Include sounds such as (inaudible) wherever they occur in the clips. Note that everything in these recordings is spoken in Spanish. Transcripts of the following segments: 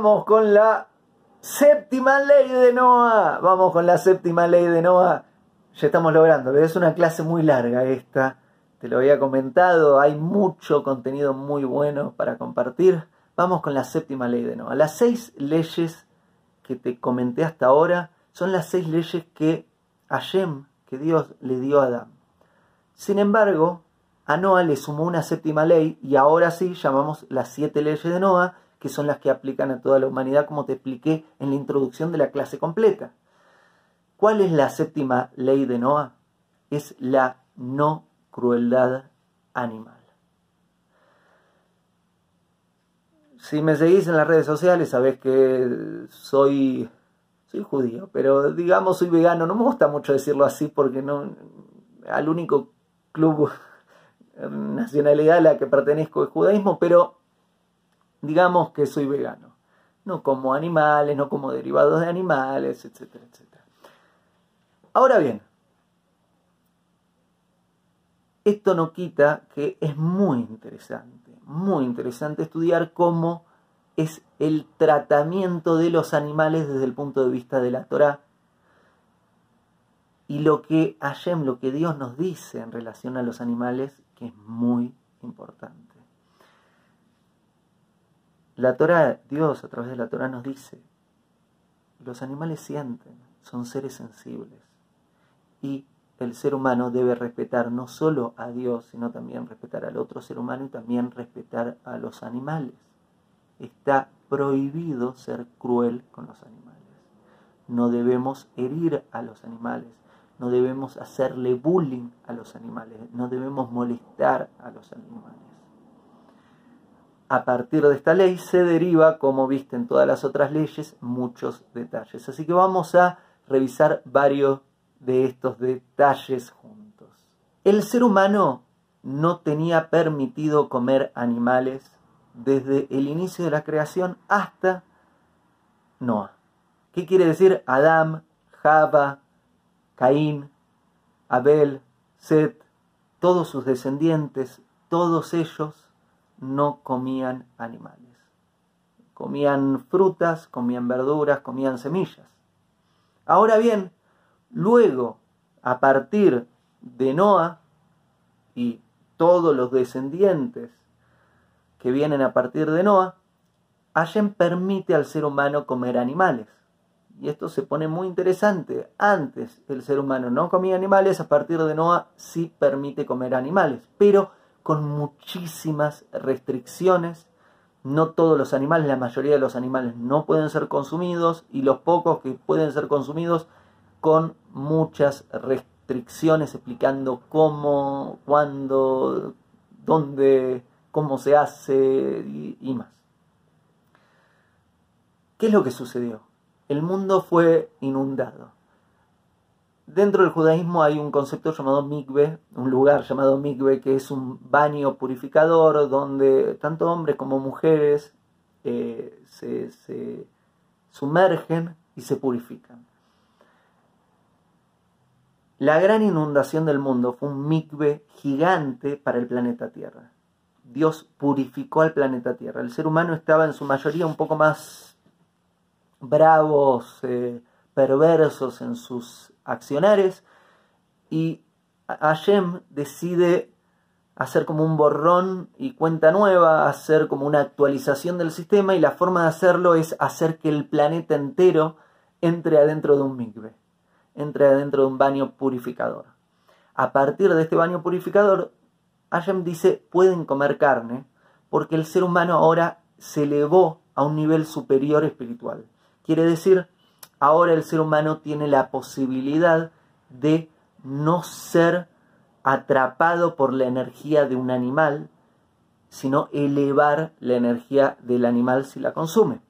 Vamos con la séptima ley de Noah. Vamos con la séptima ley de Noah. Ya estamos logrando. Es una clase muy larga esta. Te lo había comentado. Hay mucho contenido muy bueno para compartir. Vamos con la séptima ley de Noah. Las seis leyes que te comenté hasta ahora son las seis leyes que Hashem, que Dios le dio a Adán. Sin embargo, a Noah le sumó una séptima ley y ahora sí llamamos las siete leyes de Noah que son las que aplican a toda la humanidad, como te expliqué en la introducción de la clase completa. ¿Cuál es la séptima ley de Noah? Es la no crueldad animal. Si me seguís en las redes sociales, sabés que soy, soy judío, pero digamos soy vegano. No me gusta mucho decirlo así porque no, al único club (laughs) nacionalidad a la que pertenezco es judaísmo, pero digamos que soy vegano. No como animales, no como derivados de animales, etcétera, etcétera. Ahora bien, esto no quita que es muy interesante, muy interesante estudiar cómo es el tratamiento de los animales desde el punto de vista de la Torah y lo que Hashem, lo que Dios nos dice en relación a los animales, que es muy importante. La Torah, Dios a través de la Torah nos dice, los animales sienten, son seres sensibles y el ser humano debe respetar no solo a Dios, sino también respetar al otro ser humano y también respetar a los animales. Está prohibido ser cruel con los animales. No debemos herir a los animales, no debemos hacerle bullying a los animales, no debemos molestar a los animales a partir de esta ley se deriva, como viste en todas las otras leyes, muchos detalles. Así que vamos a revisar varios de estos detalles juntos. El ser humano no tenía permitido comer animales desde el inicio de la creación hasta Noah. ¿Qué quiere decir Adán, Java, Caín, Abel, Set, todos sus descendientes, todos ellos no comían animales. Comían frutas, comían verduras, comían semillas. Ahora bien, luego, a partir de Noah y todos los descendientes que vienen a partir de Noah, Hashem permite al ser humano comer animales. Y esto se pone muy interesante. Antes el ser humano no comía animales, a partir de Noah sí permite comer animales. Pero con muchísimas restricciones. No todos los animales, la mayoría de los animales no pueden ser consumidos y los pocos que pueden ser consumidos con muchas restricciones explicando cómo, cuándo, dónde, cómo se hace y, y más. ¿Qué es lo que sucedió? El mundo fue inundado. Dentro del judaísmo hay un concepto llamado mikve, un lugar llamado mikve, que es un baño purificador donde tanto hombres como mujeres eh, se, sumergen y se purifican. La gran inundación del mundo fue un mikve gigante para el planeta Tierra. Dios purificó al planeta Tierra. El ser humano estaba en su mayoría un poco más bravos, eh, perversos en sus accionares y Hashem decide hacer como un borrón y cuenta nueva, hacer como una actualización del sistema y la forma de hacerlo es hacer que el planeta entero entre adentro de un mikve, entre adentro de un baño purificador. A partir de este baño purificador, Hashem dice, pueden comer carne porque el ser humano ahora se elevó a un nivel superior espiritual. Quiere decir ahora el ser humano tiene la posibilidad de no ser atrapado por la energía de un animal, sino elevar la energía del animal si la consume.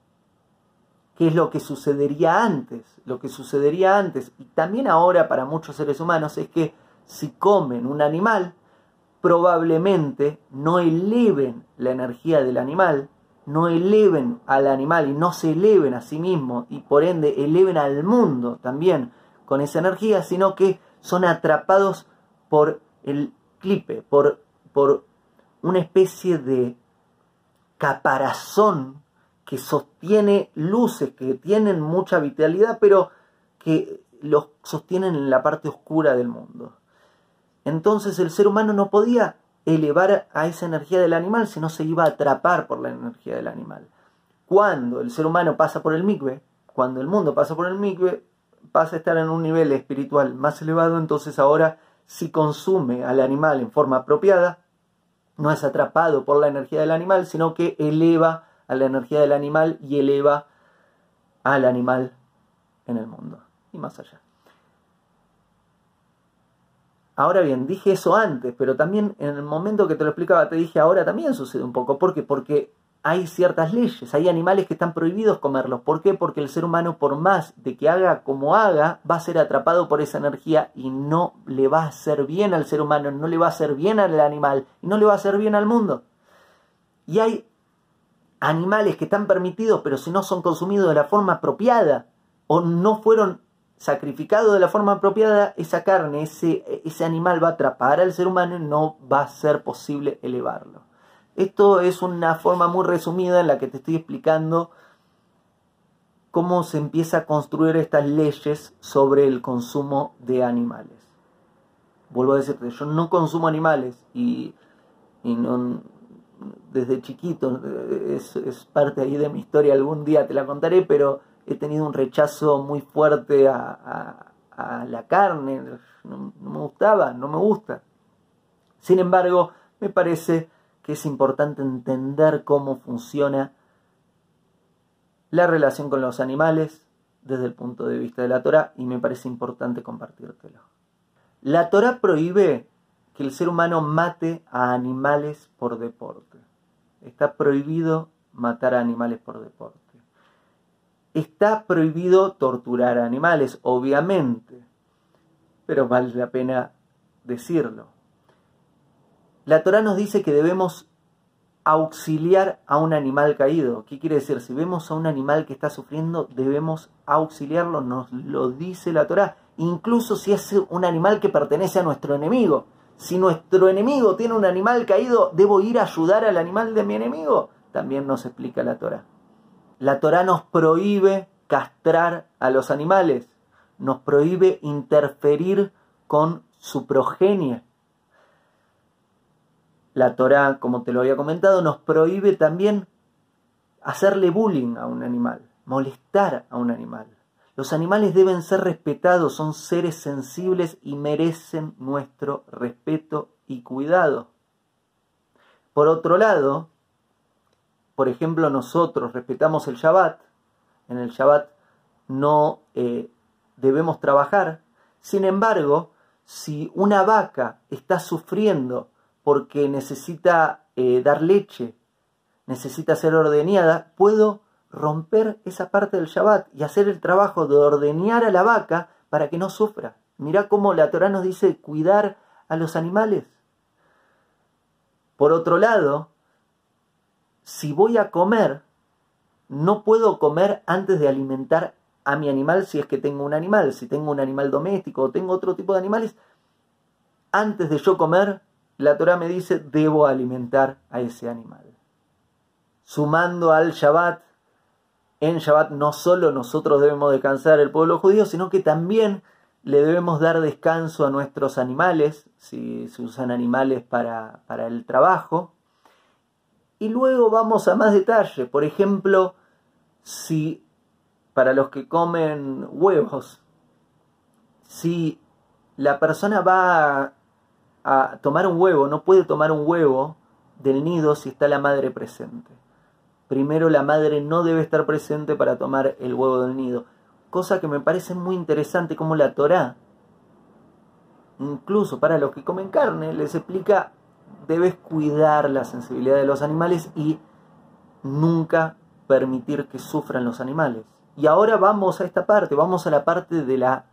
¿Qué es lo que sucedería antes? Lo que sucedería antes, y también ahora para muchos seres humanos, es que si comen un animal, probablemente no eleven la energía del animal, no eleven al animal y no se eleven a sí mismos y por ende eleven al mundo también con esa energía, sino que son atrapados por el clipe, por, por una especie de caparazón que sostiene luces, que tienen mucha vitalidad, pero que los sostienen en la parte oscura del mundo. Entonces el ser humano no podía elevar a esa energía del animal, sino se iba a atrapar por la energía del animal. Cuando el ser humano pasa por el migbe, cuando el mundo pasa por el migbe, pasa a estar en un nivel espiritual más elevado, entonces ahora si consume al animal en forma apropiada, no es atrapado por la energía del animal, sino que eleva a la energía del animal y eleva al animal en el mundo y más allá. Ahora bien, dije eso antes, pero también en el momento que te lo explicaba te dije ahora también sucede un poco. ¿Por qué? Porque hay ciertas leyes, hay animales que están prohibidos comerlos. ¿Por qué? Porque el ser humano, por más de que haga como haga, va a ser atrapado por esa energía y no le va a hacer bien al ser humano, no le va a hacer bien al animal y no le va a hacer bien al mundo. Y hay animales que están permitidos, pero si no son consumidos de la forma apropiada o no fueron sacrificado de la forma apropiada, esa carne, ese, ese animal va a atrapar al ser humano y no va a ser posible elevarlo. Esto es una forma muy resumida en la que te estoy explicando cómo se empieza a construir estas leyes sobre el consumo de animales. Vuelvo a decirte, yo no consumo animales y, no, desde chiquito es, es parte ahí de mi historia, algún día te la contaré, pero he tenido un rechazo muy fuerte a, la carne, no, me gustaba, no me gusta. Sin embargo, me parece que es importante entender cómo funciona la relación con los animales desde el punto de vista de la Torah y me parece importante compartírtelo. La Torah prohíbe que el ser humano mate a animales por deporte. Está prohibido matar a animales por deporte. Está prohibido torturar a animales, obviamente, pero vale la pena decirlo. La Torah nos dice que debemos auxiliar a un animal caído. ¿Qué quiere decir? Si vemos a un animal que está sufriendo, debemos auxiliarlo, nos lo dice la Torah. Incluso si es un animal que pertenece a nuestro enemigo. Si nuestro enemigo tiene un animal caído, ¿debo ir a ayudar al animal de mi enemigo? También nos explica la Torah. La Torah nos prohíbe castrar a los animales, nos prohíbe interferir con su progenie. La Torah, como te lo había comentado, nos prohíbe también hacerle bullying a un animal, molestar a un animal. Los animales deben ser respetados, son seres sensibles y merecen nuestro respeto y cuidado. Por otro lado, por ejemplo, nosotros respetamos el Shabbat, en el Shabbat no eh, debemos trabajar, sin embargo, si una vaca está sufriendo porque necesita eh, dar leche, necesita ser ordeñada, puedo romper esa parte del Shabbat y hacer el trabajo de ordeñar a la vaca para que no sufra. Mirá cómo la Torah nos dice cuidar a los animales. Por otro lado, si voy a comer, no puedo comer antes de alimentar a mi animal si es que tengo un animal, si tengo un animal doméstico o tengo otro tipo de animales, antes de yo comer, la Torah me dice, debo alimentar a ese animal. Sumando al Shabbat, en Shabbat no solo nosotros debemos descansar el pueblo judío, sino que también le debemos dar descanso a nuestros animales, si se usan animales para, para el trabajo, y luego vamos a más detalle. Por ejemplo, si para los que comen huevos, si la persona va a, tomar un huevo, no puede tomar un huevo del nido si está la madre presente. Primero la madre no debe estar presente para tomar el huevo del nido. Cosa que me parece muy interesante como la Torá, incluso para los que comen carne, les explica debes cuidar la sensibilidad de los animales y nunca permitir que sufran los animales. Y ahora vamos a esta parte, vamos a la parte de la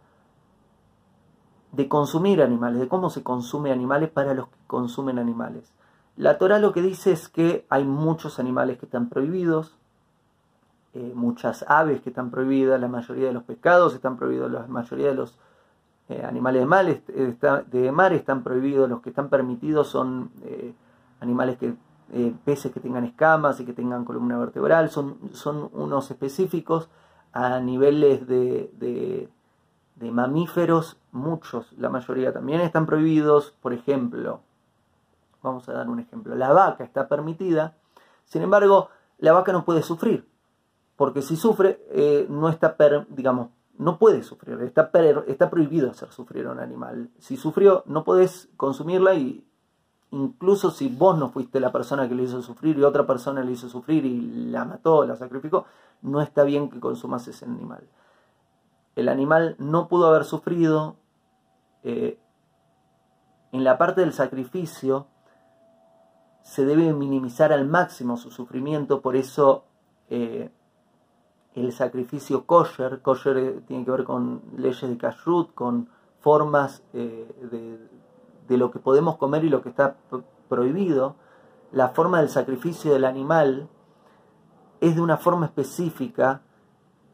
de consumir animales, de cómo se consume animales para los que consumen animales. La Torah lo que dice es que hay muchos animales que están prohibidos, eh, muchas aves que están prohibidas, la mayoría de los pescados están prohibidos, la mayoría de los eh, animales de mar, de están prohibidos, los que están permitidos son eh, animales que eh, peces que tengan escamas y que tengan columna vertebral, son, son unos específicos a niveles de, de mamíferos, muchos, la mayoría también están prohibidos, por ejemplo, vamos a dar un ejemplo, la vaca está permitida, sin embargo, la vaca no puede sufrir, porque si sufre, no está, digamos, no puede sufrir, está, está prohibido hacer sufrir a un animal. Si sufrió, no podés consumirla y incluso si vos no fuiste la persona que le hizo sufrir y otra persona le hizo sufrir y la mató, la sacrificó, no está bien que consumas ese animal. El animal no pudo haber sufrido. Eh, en la parte del sacrificio se debe minimizar al máximo su sufrimiento, por eso eh, el sacrificio kosher, kosher eh, tiene que ver con leyes de kashrut, con formas de, de, lo que podemos comer y lo que está prohibido, la forma del sacrificio del animal es de una forma específica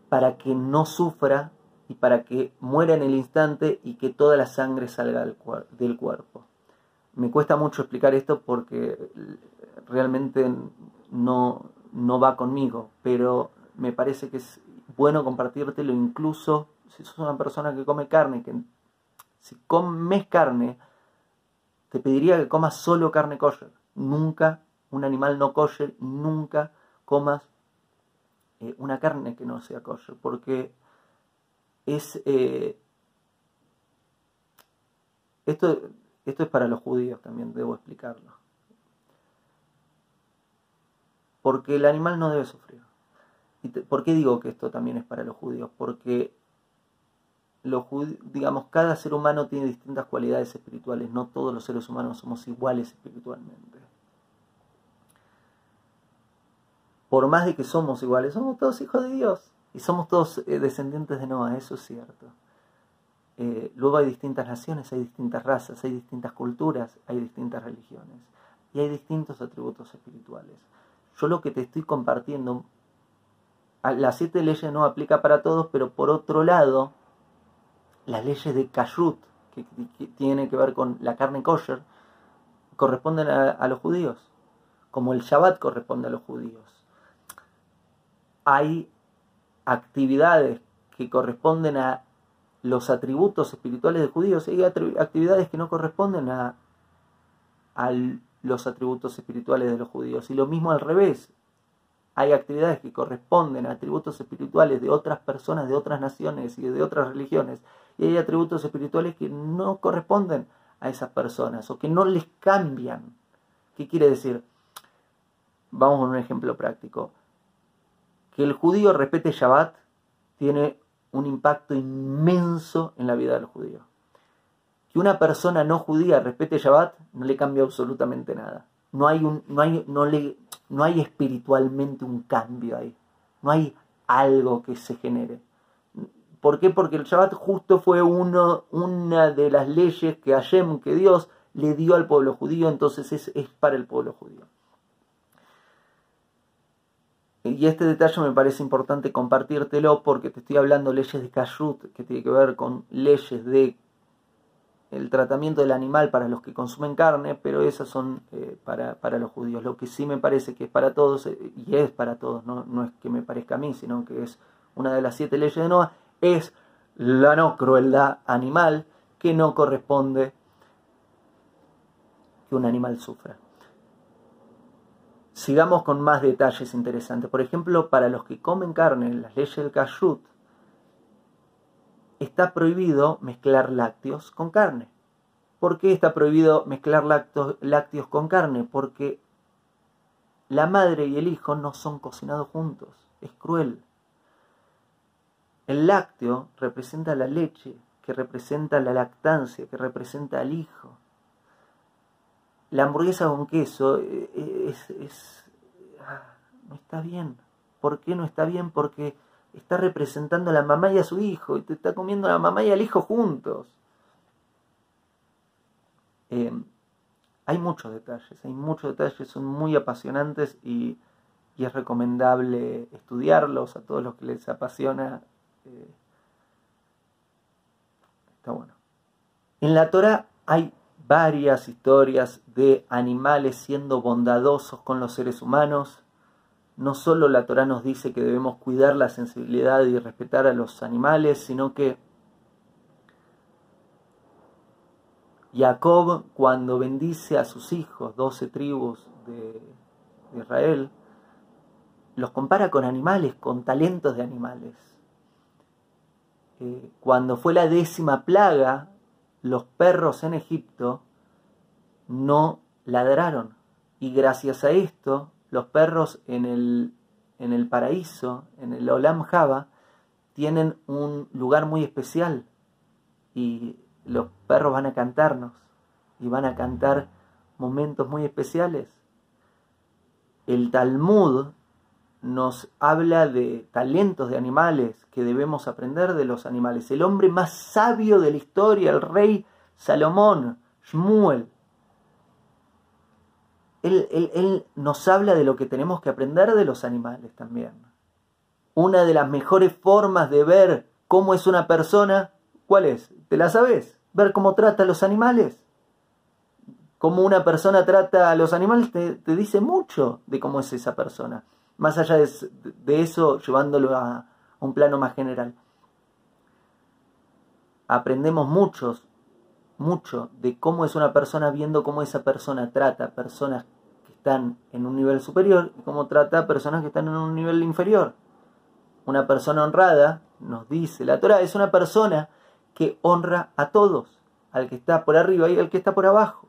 para que no sufra y para que muera en el instante y que toda la sangre salga del, del cuerpo. Me cuesta mucho explicar esto porque realmente no, no va conmigo, pero me parece que es bueno compartírtelo incluso si sos una persona que come carne, que si comes carne, te pediría que comas solo carne kosher. Nunca un animal no kosher, nunca comas eh, una carne que no sea kosher, porque es... Eh, esto, esto es para los judíos también, debo explicarlo. Porque el animal no debe sufrir. ¿Y ¿Por qué digo que esto también es para los judíos? Porque los digamos, cada ser humano tiene distintas cualidades espirituales, no todos los seres humanos somos iguales espiritualmente. Por más de que somos iguales, somos todos hijos de Dios. Y somos todos eh, descendientes de Noah, eso es cierto. Eh, luego hay distintas naciones, hay distintas razas, hay distintas culturas, hay distintas religiones y hay distintos atributos espirituales. Yo lo que te estoy compartiendo, las siete leyes no aplica para todos, pero por otro lado, las leyes de kashrut, que, tienen que ver con la carne kosher, corresponden a los judíos, como el Shabbat corresponde a los judíos. Hay actividades que corresponden a los atributos espirituales de judíos y hay actividades que no corresponden a, a los atributos espirituales de los judíos. Y lo mismo al revés. Hay actividades que corresponden a atributos espirituales de otras personas, de otras naciones y de otras religiones. Y hay atributos espirituales que no corresponden a esas personas o que no les cambian. ¿Qué quiere decir? Vamos a un ejemplo práctico. Que el judío respete Shabbat tiene un impacto inmenso en la vida del judío. Que una persona no judía respete Shabbat no le cambia absolutamente nada. No hay, un, no hay, no le, no hay espiritualmente un cambio ahí. No hay algo que se genere. ¿Por qué? Porque el Shabbat justo fue uno, una de las leyes que Hashem, que Dios le dio al pueblo judío, entonces es, es para el pueblo judío. Y este detalle me parece importante compartírtelo porque te estoy hablando leyes de kashrut, que tiene que ver con leyes de el tratamiento del animal para los que consumen carne, pero esas son eh, para, los judíos. Lo que sí me parece que es para todos, eh, y es para todos, no, no es que me parezca a mí, sino que es una de las siete leyes de Noah, es la no crueldad animal que no corresponde que un animal sufra. Sigamos con más detalles interesantes. Por ejemplo, para los que comen carne, las leyes del kashrut, está prohibido mezclar lácteos con carne. ¿Por qué está prohibido mezclar lácteos con carne? Porque la madre y el hijo no son cocinados juntos. Es cruel. El lácteo representa la leche, que representa la lactancia, que representa al hijo la hamburguesa con queso eh, eh, es, ah, no está bien. ¿Por qué no está bien? Porque está representando a la mamá y a su hijo y te está comiendo a la mamá y al hijo juntos. Em, hay muchos detalles, hay muchos detalles, son muy apasionantes y, es recomendable estudiarlos a todos los que les apasiona. Eh, está bueno. En la Torah hay varias historias de animales siendo bondadosos con los seres humanos. No solo la Torah nos dice que debemos cuidar la sensibilidad y respetar a los animales, sino que Jacob cuando bendice a sus hijos, doce tribus de, Israel, los compara con animales, con talentos de animales. Eh, cuando fue la décima plaga, los perros en Egipto no ladraron. Y gracias a esto, los perros en el, en el paraíso, en el Olam Java, tienen un lugar muy especial. Y los perros van a cantarnos. Y van a cantar momentos muy especiales. El Talmud nos habla de talentos de animales que debemos aprender de los animales. El hombre más sabio de la historia, el rey Salomón, Shmuel, él, nos habla de lo que tenemos que aprender de los animales también. Una de las mejores formas de ver cómo es una persona, ¿cuál es? ¿Te la sabes? Ver cómo trata a los animales. Cómo una persona trata a los animales te dice mucho de cómo es esa persona más allá de, eso, llevándolo a, un plano más general. Aprendemos muchos, mucho de cómo es una persona viendo cómo esa persona trata a personas que están en un nivel superior y cómo trata a personas que están en un nivel inferior. Una persona honrada, nos dice la Torah, es una persona que honra a todos, al que está por arriba y al que está por abajo.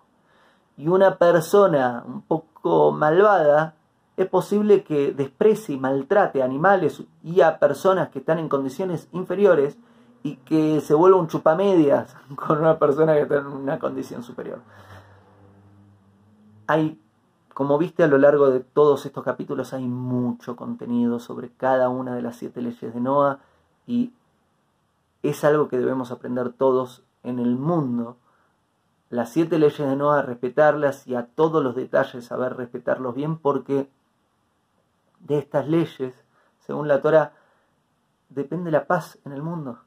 Y una persona un poco malvada es posible que desprecie y maltrate a animales y a personas que están en condiciones inferiores y que se vuelva un chupamedias (laughs) con una persona que está en una condición superior. Hay, como viste a lo largo de todos estos capítulos, hay mucho contenido sobre cada una de las siete leyes de Noah y es algo que debemos aprender todos en el mundo. Las siete leyes de Noah, respetarlas y a todos los detalles saber respetarlos bien porque de estas leyes, según la Torah, depende la paz en el mundo.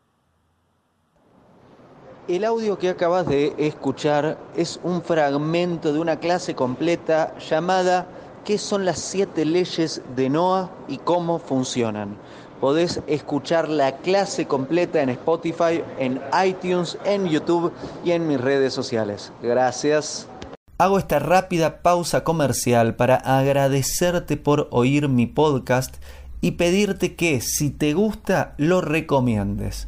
El audio que acabas de escuchar es un fragmento de una clase completa llamada ¿Qué son las siete leyes de Noah y cómo funcionan? Podés escuchar la clase completa en Spotify, en iTunes, en YouTube y en mis redes sociales. Gracias. Hago esta rápida pausa comercial para agradecerte por oír mi podcast y pedirte que si te gusta lo recomiendes.